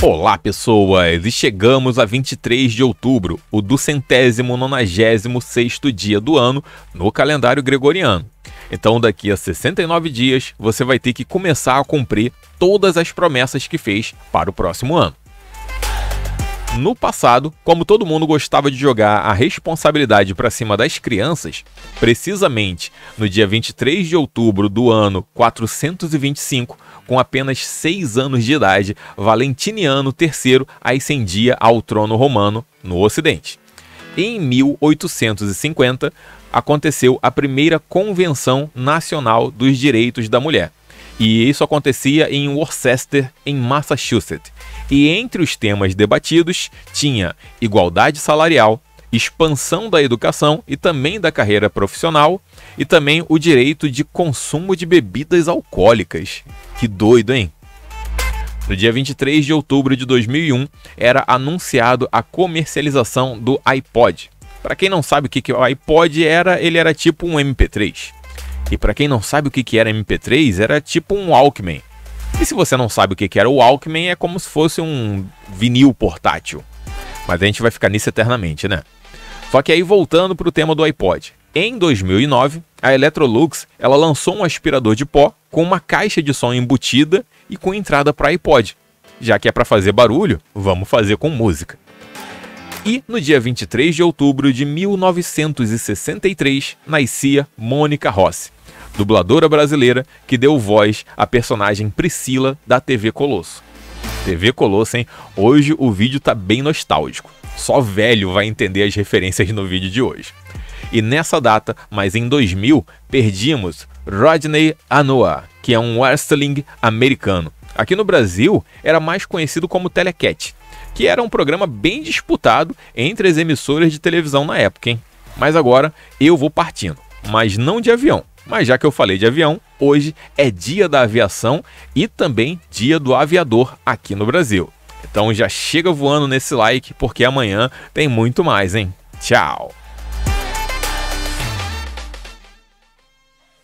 Olá, pessoas! E chegamos a 23 de outubro, o do centésimo nonagésimo sexto dia do ano no calendário gregoriano. Então, daqui a 69 dias, você vai ter que começar a cumprir todas as promessas que fez para o próximo ano. No passado, como todo mundo gostava de jogar a responsabilidade para cima das crianças, precisamente no dia 23 de outubro do ano 425, com apenas 6 anos de idade, Valentiniano III ascendia ao trono romano no Ocidente. Em 1850, aconteceu a primeira Convenção Nacional dos Direitos da Mulher. E isso acontecia em Worcester, em Massachusetts. E entre os temas debatidos tinha igualdade salarial, expansão da educação e também da carreira profissional, e também o direito de consumo de bebidas alcoólicas. Que doido, hein? No dia 23 de outubro de 2001, era anunciado a comercialização do iPod. Para quem não sabe o que, que o iPod era, ele era tipo um MP3. E para quem não sabe o que, era MP3, era tipo um Walkman. E se você não sabe o que, que era o Walkman, é como se fosse um vinil portátil. Mas a gente vai ficar nisso eternamente, né? Só que aí voltando para o tema do iPod. Em 2009, a Electrolux ela lançou um aspirador de pó com uma caixa de som embutida e com entrada para iPod. Já que é para fazer barulho, vamos fazer com música. E no dia 23 de outubro de 1963 nascia Mônica Rossi, dubladora brasileira que deu voz à personagem Priscila da TV Colosso. TV Colosso, hein? Hoje o vídeo tá bem nostálgico. Só velho vai entender as referências no vídeo de hoje. E nessa data, mas em 2000, perdimos Rodney Anoa, que é um wrestling americano. Aqui no Brasil, era mais conhecido como Telecat, que era um programa bem disputado entre as emissoras de televisão na época, hein? Mas agora eu vou partindo, mas não de avião. Mas já que eu falei de avião, hoje é dia da aviação e também dia do aviador aqui no Brasil. Então já chega voando nesse like porque amanhã tem muito mais, hein? Tchau!